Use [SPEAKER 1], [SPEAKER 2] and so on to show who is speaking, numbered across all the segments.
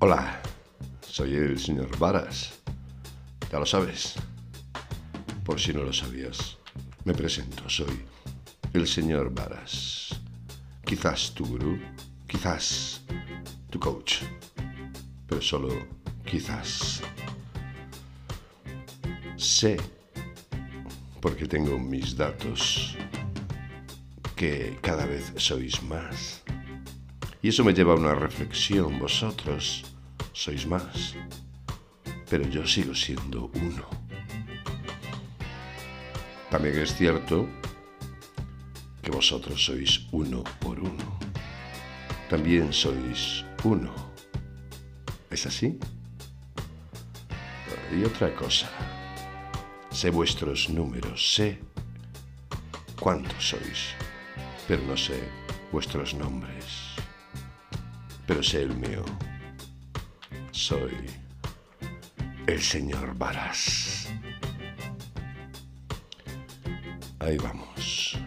[SPEAKER 1] Hola, soy el señor Varas. Ya lo sabes. Por si no lo sabías, me presento, soy el señor Varas. Quizás tu gurú, quizás tu coach, pero solo quizás. Sé, porque tengo mis datos, que cada vez sois más. Y eso me lleva a una reflexión. Vosotros sois más, pero yo sigo siendo uno. También es cierto que vosotros sois uno por uno. También sois uno. ¿Es así? Y otra cosa. Sé vuestros números, sé cuántos sois, pero no sé vuestros nombres. Pero sé el mío. Soy el señor Varas. Ahí vamos.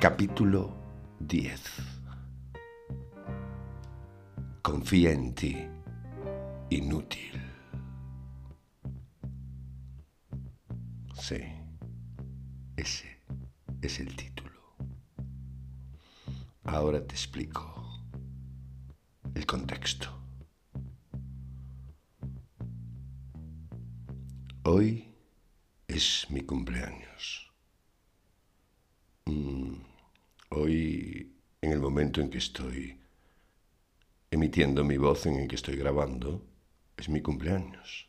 [SPEAKER 1] Capítulo 10. Confía en ti. Inútil. Sí, ese es el título. Ahora te explico el contexto. Hoy es mi cumpleaños. Mm, hoy, en el momento en que estoy emitiendo mi voz, en el que estoy grabando, es mi cumpleaños.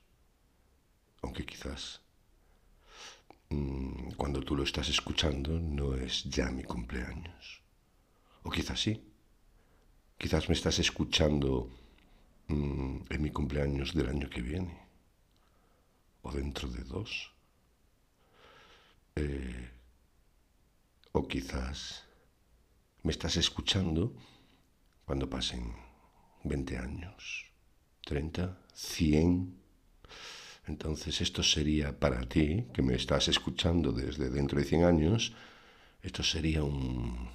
[SPEAKER 1] Aunque quizás mm, cuando tú lo estás escuchando no es ya mi cumpleaños. O quizás sí. Quizás me estás escuchando mm, en mi cumpleaños del año que viene. O dentro de dos. Eh, o quizás me estás escuchando cuando pasen 20 años, 30, 100. Entonces esto sería para ti, que me estás escuchando desde dentro de 100 años, esto sería un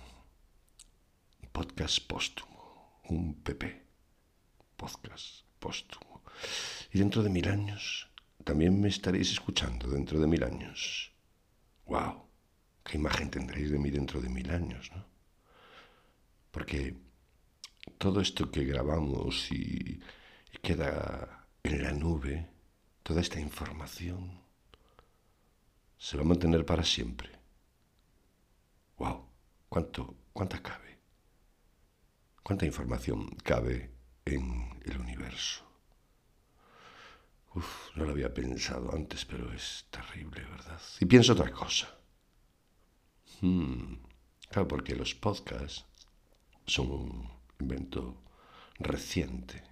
[SPEAKER 1] podcast póstumo un PP, podcast póstumo. Y dentro de mil años, también me estaréis escuchando dentro de mil años. ¡Wow! ¿Qué imagen tendréis de mí dentro de mil años, no? Porque todo esto que grabamos y, queda en la nube, toda esta información, se va a mantener para siempre. ¡Wow! ¿Cuánto, cuánta cabe? ¿Cuánta información cabe en el universo? Uf, no lo había pensado antes, pero es terrible, ¿verdad? Y pienso otra cosa. Hmm, claro, porque los podcasts son un invento reciente.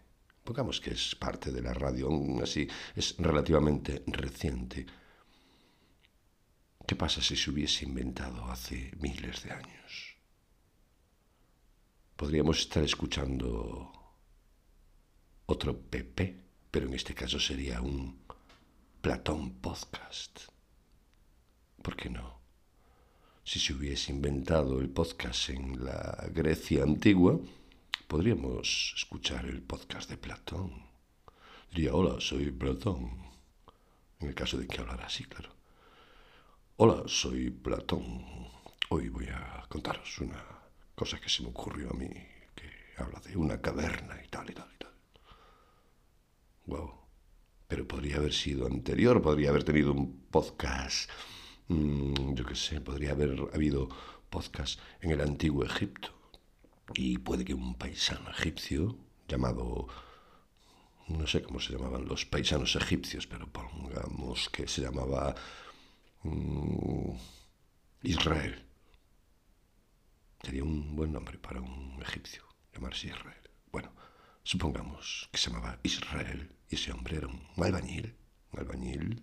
[SPEAKER 1] Pongamos que es parte de la radio, aún así es relativamente reciente. ¿Qué pasa si se hubiese inventado hace miles de años? Podríamos estar escuchando otro PP, pero en este caso sería un Platón Podcast. ¿Por qué no? Si se hubiese inventado el podcast en la Grecia antigua, podríamos escuchar el podcast de Platón. Diría, hola, soy Platón. En el caso de que hablara así, claro. Hola, soy Platón. Hoy voy a contaros una cosa que se me ocurrió a mí, que habla de una caverna y tal y tal y tal. Wow. Pero podría haber sido anterior, podría haber tenido un podcast, mm, yo qué sé, podría haber habido podcast en el antiguo Egipto. Y puede que un paisano egipcio llamado, no sé cómo se llamaban los paisanos egipcios, pero pongamos que se llamaba mm, Israel Sería un buen nombre para un egipcio, llamarse Israel. Bueno, supongamos que se llamaba Israel y ese hombre era un albañil, un albañil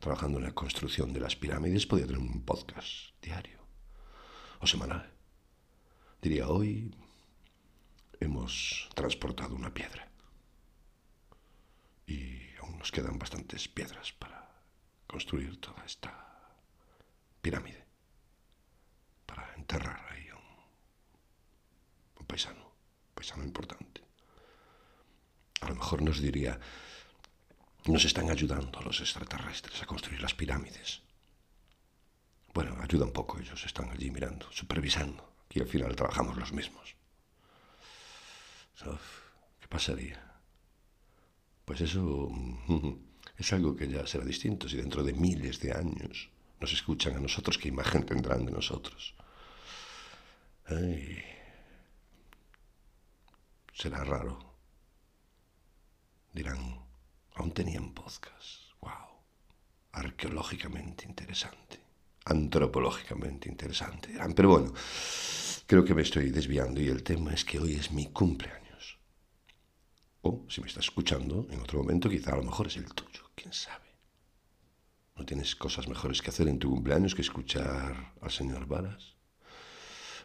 [SPEAKER 1] trabajando en la construcción de las pirámides, podía tener un podcast diario o semanal. Diría, hoy hemos transportado una piedra y aún nos quedan bastantes piedras para construir toda esta pirámide, para enterrar ahí paisano, paisano importante. A lo mejor nos diría, nos están ayudando los extraterrestres a construir las pirámides. Bueno, ayuda un poco, ellos están allí mirando, supervisando, y al final trabajamos los mismos. ¿Qué pasaría? Pues eso es algo que ya será distinto si dentro de miles de años nos escuchan a nosotros, ¿qué imagen tendrán de nosotros? Será raro. Dirán, aún tenían podcast. ¡Wow! Arqueológicamente interesante. Antropológicamente interesante. Dirán, pero bueno, creo que me estoy desviando y el tema es que hoy es mi cumpleaños. O, si me estás escuchando, en otro momento quizá a lo mejor es el tuyo, quién sabe. ¿No tienes cosas mejores que hacer en tu cumpleaños que escuchar al señor Varas?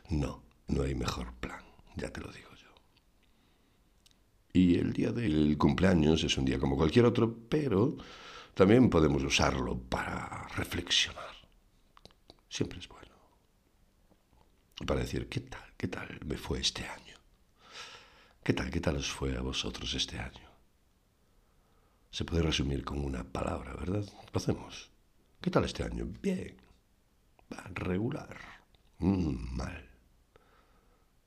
[SPEAKER 1] No, no hay mejor plan, ya te lo digo. Y el día del cumpleaños es un día como cualquier otro, pero también podemos usarlo para reflexionar. Siempre es bueno. Para decir, ¿qué tal? ¿Qué tal me fue este año? ¿Qué tal? ¿Qué tal os fue a vosotros este año? Se puede resumir con una palabra, ¿verdad? Lo hacemos. ¿Qué tal este año? Bien. regular. Mm, mal.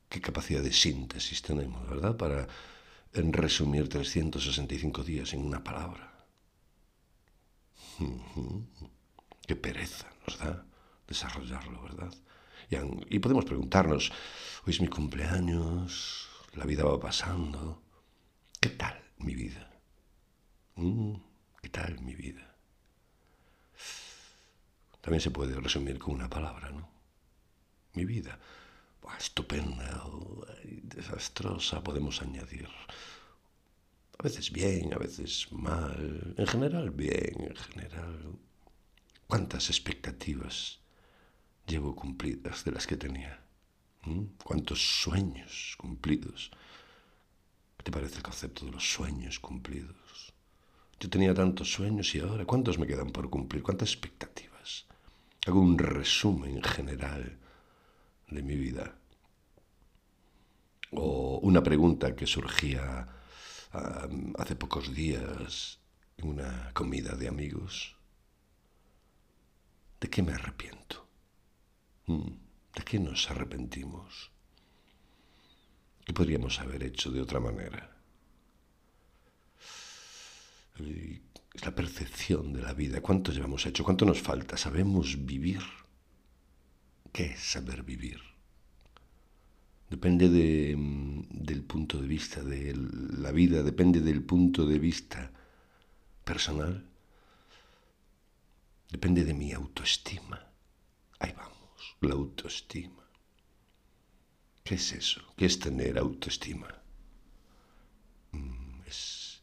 [SPEAKER 1] ¿Qué capacidad de síntesis tenemos, verdad? Para en resumir 365 días en una palabra. Qué pereza nos da desarrollarlo, ¿verdad? Y, podemos preguntarnos, hoy es mi cumpleaños, la vida va pasando, ¿qué tal mi vida? Mm, ¿Qué tal mi vida? También se puede resumir con una palabra, ¿no? Mi vida estupenda o desastrosa, podemos añadir. A veces bien, a veces mal. En general bien, en general. ¿Cuántas expectativas llevo cumplidas de las que tenía? ¿Mm? ¿Cuántos sueños cumplidos? ¿Qué te parece el concepto de los sueños cumplidos? Yo tenía tantos sueños y ahora, ¿cuántos me quedan por cumplir? ¿Cuántas expectativas? Hago un resumen general de mi vida. O una pregunta que surgía hace pocos días en una comida de amigos. ¿De qué me arrepiento? Mm, ¿De qué nos arrepentimos? ¿Qué podríamos haber hecho de otra manera? Es la percepción de la vida. ¿Cuánto llevamos hecho? ¿Cuánto nos falta? ¿Sabemos vivir? ¿Qué es saber vivir? Depende del punto de vista de la vida, depende del punto de vista personal, depende de mi autoestima. Ahí vamos, la autoestima. ¿Qué es eso? ¿Qué es tener autoestima? Mm, es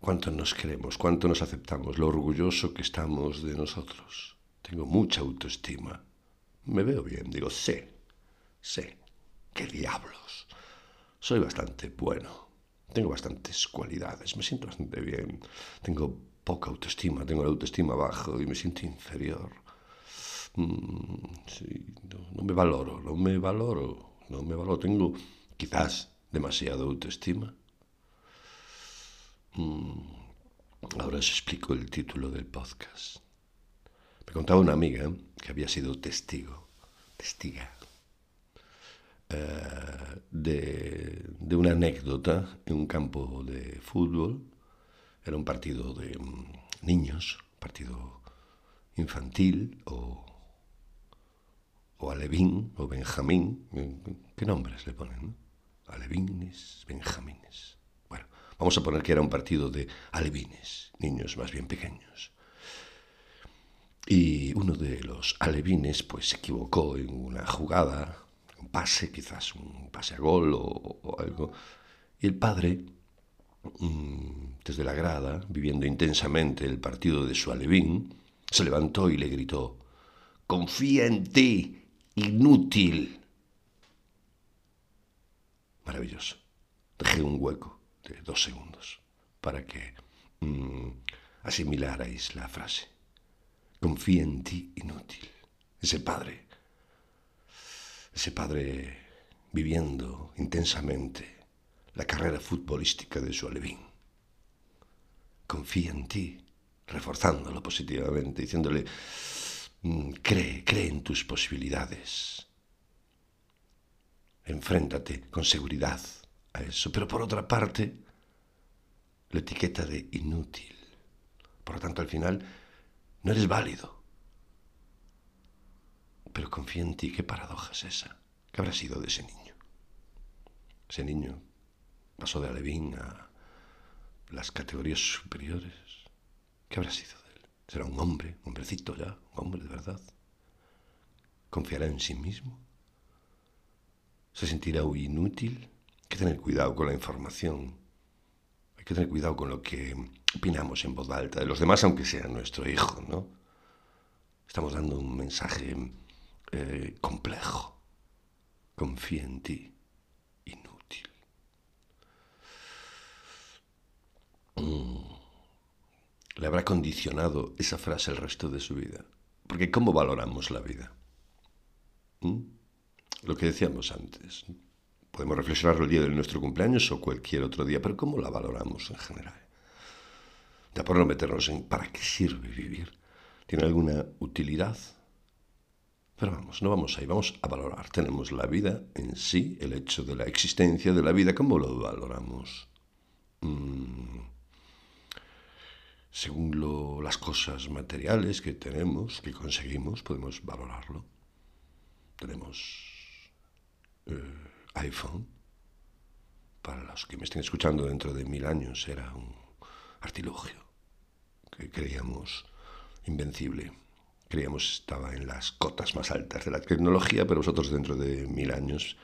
[SPEAKER 1] cuánto nos queremos, cuánto nos aceptamos, lo orgulloso que estamos de nosotros. Tengo mucha autoestima me veo bien, digo, sé, sé, qué diablos. Soy bastante bueno, tengo bastantes cualidades, me siento bastante bien, tengo poca autoestima, tengo la autoestima bajo y me siento inferior. Mm, no, me valoro, no me valoro, no me valoro, tengo quizás demasiada autoestima. Mm, ahora os explico el título del podcast. Me contaba una amiga que había sido testigo, testiga, eh, de, una anécdota en un campo de fútbol. Era un partido de mm, niños, partido infantil o, o alevín o benjamín. ¿Qué nombres le ponen? Alevines, benjamines. Bueno, vamos a poner que era un partido de alevines, niños más bien pequeños. Y uno de los alevines pues se equivocó en una jugada, un pase, quizás un pase a gol o, algo. Y el padre, mm, desde la grada, viviendo intensamente el partido de su alevín, se levantó y le gritó, Confía en ti, inútil. Maravilloso. Dejé un hueco de dos segundos para que mm, asimilarais la frase confía en ti inútil. Ese padre, ese padre viviendo intensamente la carrera futbolística de su alevín. Confía en ti, reforzándolo positivamente, diciéndole, mm, cree, cree en tus posibilidades. Enfréntate con seguridad a eso. Pero por otra parte, la etiqueta de inútil. Por lo tanto, al final, no eres válido. Pero confía en ti, qué paradoja es esa. ¿Qué habrá sido de ese niño? Ese niño pasó de Alevín a las categorías superiores. ¿Qué habrá sido de él? ¿Será un hombre, un hombrecito ya, un hombre de verdad? ¿Confiará en sí mismo? ¿Se sentirá inútil? Hay que tener cuidado con la información. Hay que tener cuidado con lo que opinamos en voz alta de los demás, aunque sea nuestro hijo, ¿no? Estamos dando un mensaje eh, complejo. Confía en ti. Inútil. Mm. Le habrá condicionado esa frase el resto de su vida. Porque ¿cómo valoramos la vida? ¿Mm? Lo que decíamos antes. Podemos reflexionarlo el día de nuestro cumpleaños o cualquier otro día, pero ¿cómo la valoramos en general? Ya por no meternos en ¿para qué sirve vivir? ¿Tiene alguna utilidad? Pero vamos, no vamos ahí, vamos a valorar. Tenemos la vida en sí, el hecho de la existencia de la vida, ¿cómo lo valoramos? Mm, según las cosas materiales que tenemos, que conseguimos, podemos valorarlo. Tenemos eh, iPhone, para los que me estén escuchando dentro de mil años, era un artilugio que creíamos invencible. Creíamos estaba en las cotas más altas de la tecnología, pero vosotros dentro de mil años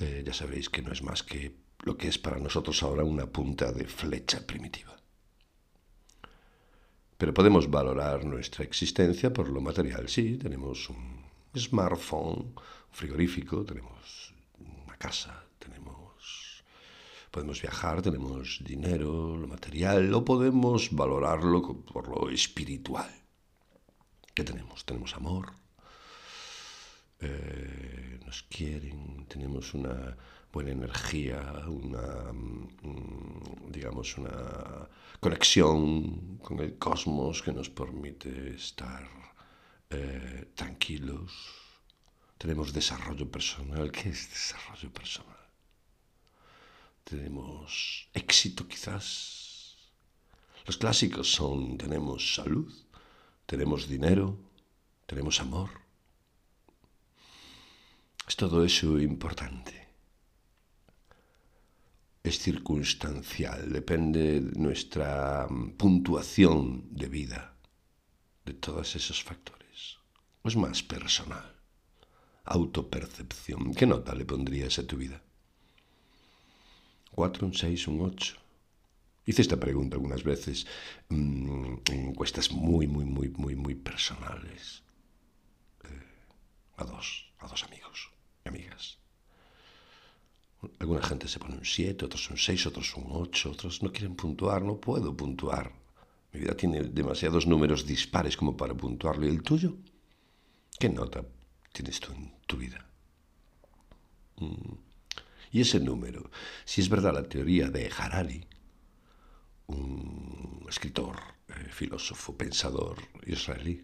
[SPEAKER 1] eh, ya sabréis que no es más que lo que es para nosotros ahora una punta de flecha primitiva. Pero podemos valorar nuestra existencia por lo material. Sí, tenemos un smartphone, un frigorífico, tenemos una casa, podemos viajar, tenemos dinero, lo material, o podemos valorarlo por lo espiritual. ¿Qué tenemos? Tenemos amor, eh, nos quieren, tenemos una buena energía, una, mm, digamos, una conexión con el cosmos que nos permite estar eh, tranquilos, tenemos desarrollo personal. ¿Qué es desarrollo personal? Tenemos éxito quizás. Los clásicos son, tenemos salud, tenemos dinero, tenemos amor. Es todo eso importante. Es circunstancial, depende de nuestra puntuación de vida, de todos esos factores es más personal. Autopercepción. ¿Qué nota le pondrías a tu vida? ¿Cuatro, un seis, un ocho? Hice esta pregunta algunas veces mmm, en encuestas muy, muy, muy, muy, muy personales. Eh, a dos, a dos amigos y amigas. Alguna gente se pone un 7, otros un 6, otros un 8, otros no quieren puntuar, no puedo puntuar. Mi vida tiene demasiados números dispares como para puntuarlo. ¿Y el tuyo? ¿Qué nota tienes tú en tu vida? Mm. Y ese número, si es verdad la teoría de Harari, un escritor, eh, filósofo, pensador israelí,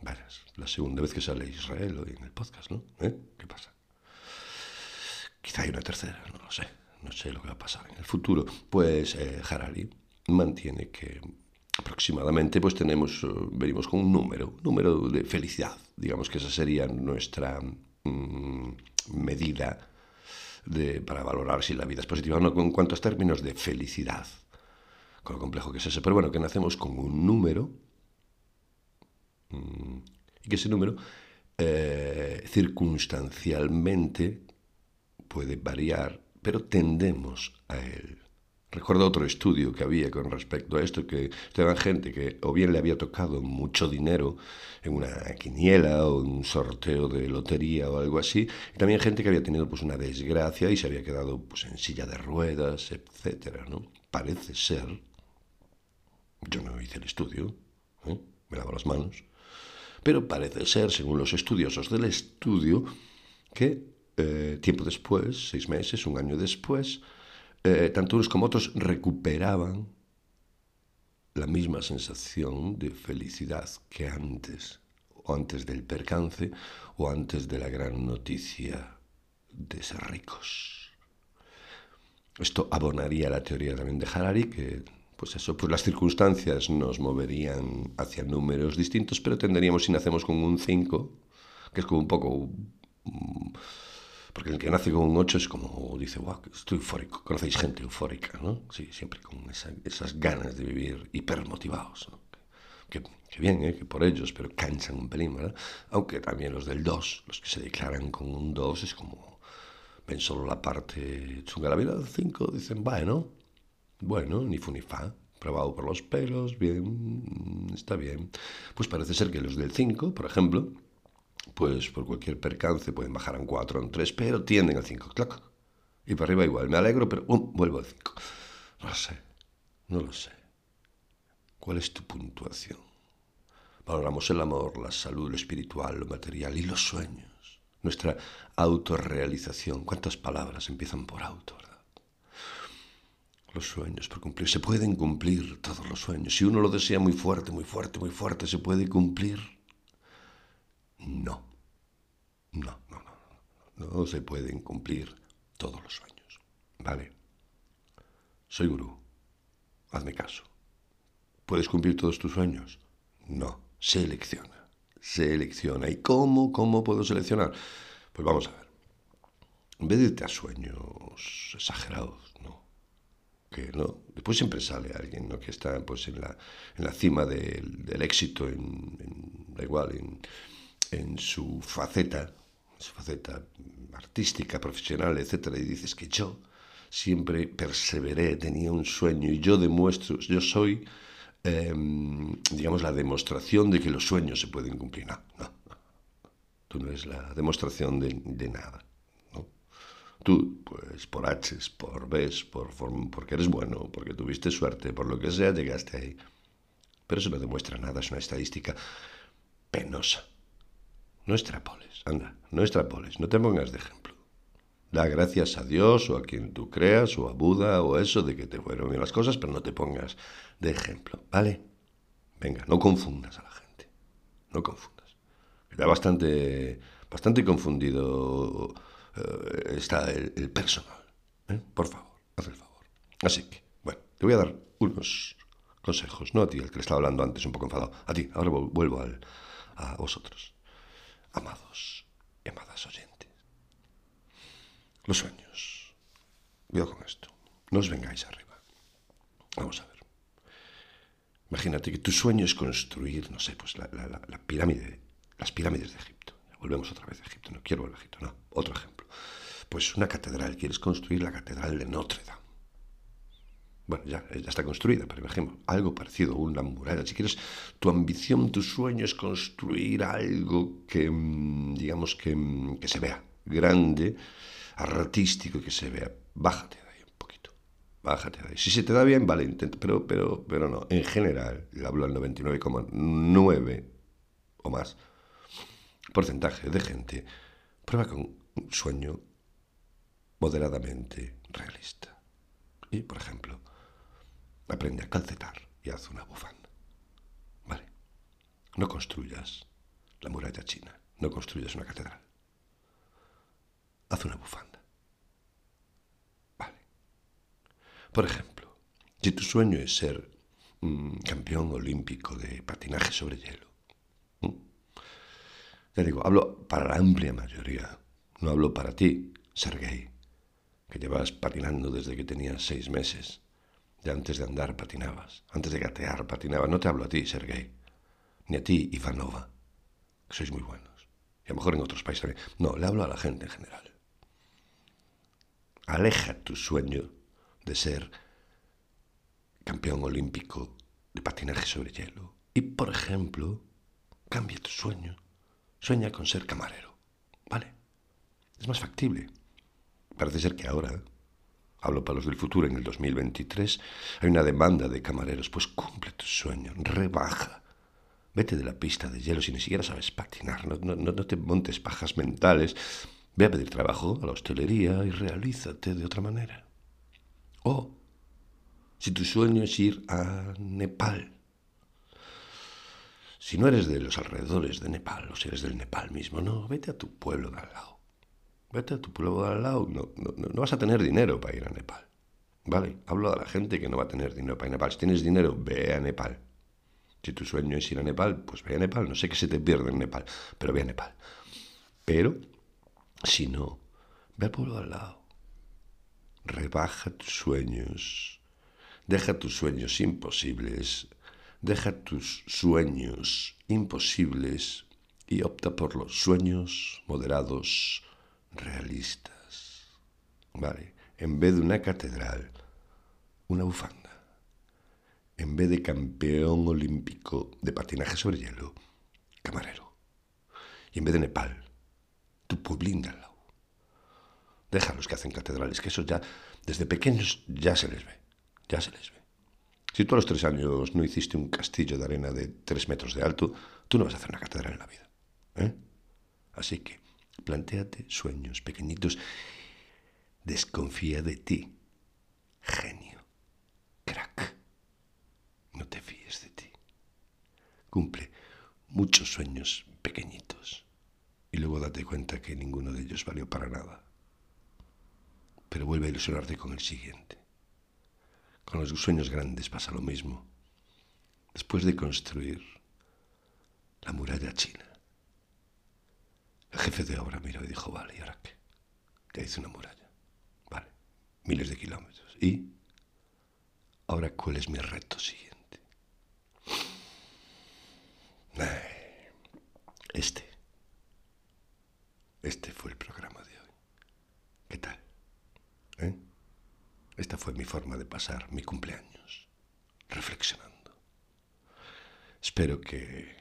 [SPEAKER 1] verás, la segunda vez que sale Israel hoy en el podcast, ¿no? ¿Eh? ¿Qué pasa? Quizá hay una tercera, no lo sé, no sé lo que va a pasar en el futuro. Pues eh, Harari mantiene que aproximadamente pues tenemos, venimos con un número, número de felicidad, digamos que esa sería nuestra mm, medida de, para valorar si la vida es positiva o no, en cuantos términos de felicidad, con lo complejo que es eso, pero bueno, que nacemos con un número mm, y que ese número eh, circunstancialmente puede variar, pero tendemos a él. Recuerdo otro estudio que había con respecto a esto, que estaban gente que o bien le había tocado mucho dinero en una quiniela o en un sorteo de lotería o algo así, y también gente que había tenido pues una desgracia y se había quedado pues en silla de ruedas, etcétera, ¿no? Parece ser, yo no hice el estudio, ¿eh? me lavo las manos, pero parece ser, según los estudiosos del estudio, que eh, tiempo después, seis meses, un año después, eh, tanto unos como otros recuperaban la misma sensación de felicidad que antes, o antes del percance, o antes de la gran noticia de ser ricos. Esto abonaría la teoría también de Harari, que pues eso, pues las circunstancias nos moverían hacia números distintos, pero tendríamos, si nacemos con un 5, que es como un poco... Porque el que nace con un 8 es como, dice, wow, estoy eufórico. Conocéis gente eufórica, ¿no? Sí, siempre con esas ganas de vivir hipermotivados, ¿no? Que, que, bien, ¿eh? que por ellos, pero canchan un pelín, ¿verdad? Aunque también los del 2, los que se declaran con un 2, es como, ven solo la parte chunga de la vida, del 5, dicen, bueno, bueno, ni fu ni fa, probado por los pelos, bien, está bien. Pues parece ser que los del 5, por ejemplo, pues por cualquier percance pueden bajar a un 4 o un 3, pero tienden al 5. Clac. Y para arriba igual. Me alegro, pero um, vuelvo al 5. No lo sé. No lo sé. ¿Cuál es tu puntuación? Valoramos el amor, la salud, lo espiritual, lo material y los sueños. Nuestra autorrealización. ¿Cuántas palabras empiezan por auto, verdad? Los sueños por cumplir. Se pueden cumplir todos los sueños. Si uno lo desea muy fuerte, muy fuerte, muy fuerte, se puede cumplir. No. No, no, no. No se pueden cumplir todos los sueños. ¿Vale? Soy gurú. Hazme caso. ¿Puedes cumplir todos tus sueños? No. Selecciona. Selecciona. ¿Y cómo? ¿Cómo puedo seleccionar? Pues vamos a ver. En vez de irte a sueños exagerados, ¿no? Que no. Después siempre sale alguien. Que está pues en la, en la cima del, éxito, en, da igual, en en su faceta, su faceta artística, profesional, etcétera, y dices que yo siempre perseveré, tenía un sueño y yo demuestro, yo soy, em, digamos, la demostración de que los sueños se pueden cumplir. No, no, Tú no eres la demostración de, nada. ¿no? Tú, pues por H, por B, por, porque eres bueno, porque tuviste suerte, por lo que sea, llegaste ahí. Pero eso no demuestra nada, es una estadística penosa. No extrapoles, anda, no extrapoles, no te pongas de ejemplo. Da gracias a Dios o a quien tú creas o a Buda o eso de que te fueron bien las cosas, pero no te pongas de ejemplo, ¿vale? Venga, no confundas a la gente, no confundas. Ya bastante, bastante confundido eh, está el, personal. ¿eh? Por favor, haz el favor. Así que, bueno, te voy a dar unos consejos, no a ti, el que le estaba hablando antes un poco enfadado, a ti, ahora vuelvo a vosotros amados amadas oyentes. Los sueños. Cuidado con esto. No os vengáis arriba. Vamos a ver. Imagínate que tu sueño es construir, no sé, pues la, pirámide, las pirámides de Egipto. Volvemos otra vez a Egipto. No quiero volver a Egipto, no. Otro ejemplo. Pues una catedral. Quieres construir la catedral de Notre Dame. Bueno, ya, ya está construida, pero ejemplo, algo parecido, una muralla. Si quieres, tu ambición, tu sueño es construir algo que, mm, digamos, que, mm, que se vea grande, artístico, que se vea. Bájate de ahí un poquito. Bájate de ahí. Si se te da bien, vale, intenta, pero, pero, pero no. En general, hablo al 99,9 o más porcentaje de gente, prueba con un sueño moderadamente realista. Y, por ejemplo, Aprende a calcetar y haz una bufanda. ¿Vale? No construyas la muralla china, no construyas una catedral. Haz una bufanda. Vale. Por ejemplo, si tu sueño es ser campeón olímpico de patinaje sobre hielo, ya digo, hablo para la amplia mayoría, no hablo para ti, Sergei, que llevas patinando desde que tenías seis meses ya antes de andar patinabas, antes de gatear patinabas. No te hablo a ti, Sergei, ni a ti, Ivanova, que sois muy buenos. Y a lo mejor en otros países también. No, le hablo a la gente en general. Aleja tu sueño de ser campeón olímpico de patinaje sobre hielo. Y, por ejemplo, cambia tu sueño. Sueña con ser camarero. ¿Vale? Es más factible. Parece ser que ahora hablo para los del futuro, en el 2023, hay una demanda de camareros, pues cumple tu sueño, rebaja. Vete de la pista de hielo si ni siquiera sabes patinar, no, no, te montes pajas mentales. Ve a pedir trabajo a la hostelería y realízate de otra manera. O, si tu sueño es ir a Nepal, si no eres de los alrededores de Nepal, o si eres del Nepal mismo, no, vete a tu pueblo de al lado. Vete a tu pueblo de al lado, no, no, no vas a tener dinero para ir a Nepal. Vale, hablo a la gente que no va a tener dinero para ir a Nepal. Si tienes dinero, ve a Nepal. Si tu sueño es ir a Nepal, pues ve a Nepal. No sé qué se te pierde en Nepal, pero ve a Nepal. Pero, si no, ve al pueblo de al lado. Rebaja tus sueños. Deja tus sueños imposibles Deja tus sueños imposibles y opta por los sueños moderados, realistas. Vale, en vez de una catedral, una bufanda. En vez de campeón olímpico de patinaje sobre hielo, camarero. Y en vez de Nepal, tu pueblín al lado. Deja los que hacen catedrales, que eso ya, desde pequeños, ya se les ve. Ya se les ve. Si tú a los tres años no hiciste un castillo de arena de tres metros de alto, tú no vas a hacer una catedral en la vida. ¿eh? Así que planteate sueños pequeñitos. Desconfía de ti, genio, crack. No te fíes de ti. Cumple muchos sueños pequeñitos y luego date cuenta que ninguno de ellos valió para nada. Pero vuelve a ilusionarte con el siguiente. Con los sueños grandes pasa lo mismo. Después de construir la muralla china, el jefe de obra miró y dijo, vale, ¿y ahora qué? Ya hice una muralla. Vale, miles de kilómetros. ¿Y ahora cuál es mi reto siguiente? Este. Este fue el programa de hoy. ¿Qué tal? ¿Eh? Esta fue mi forma de pasar mi cumpleaños, reflexionando. Espero que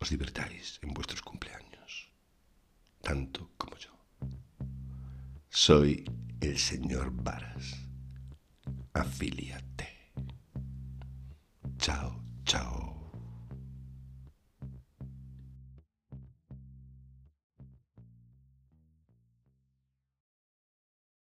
[SPEAKER 1] os divertáis en vuestros cumpleaños, tanto como yo. Soy el señor Varas, afiliado.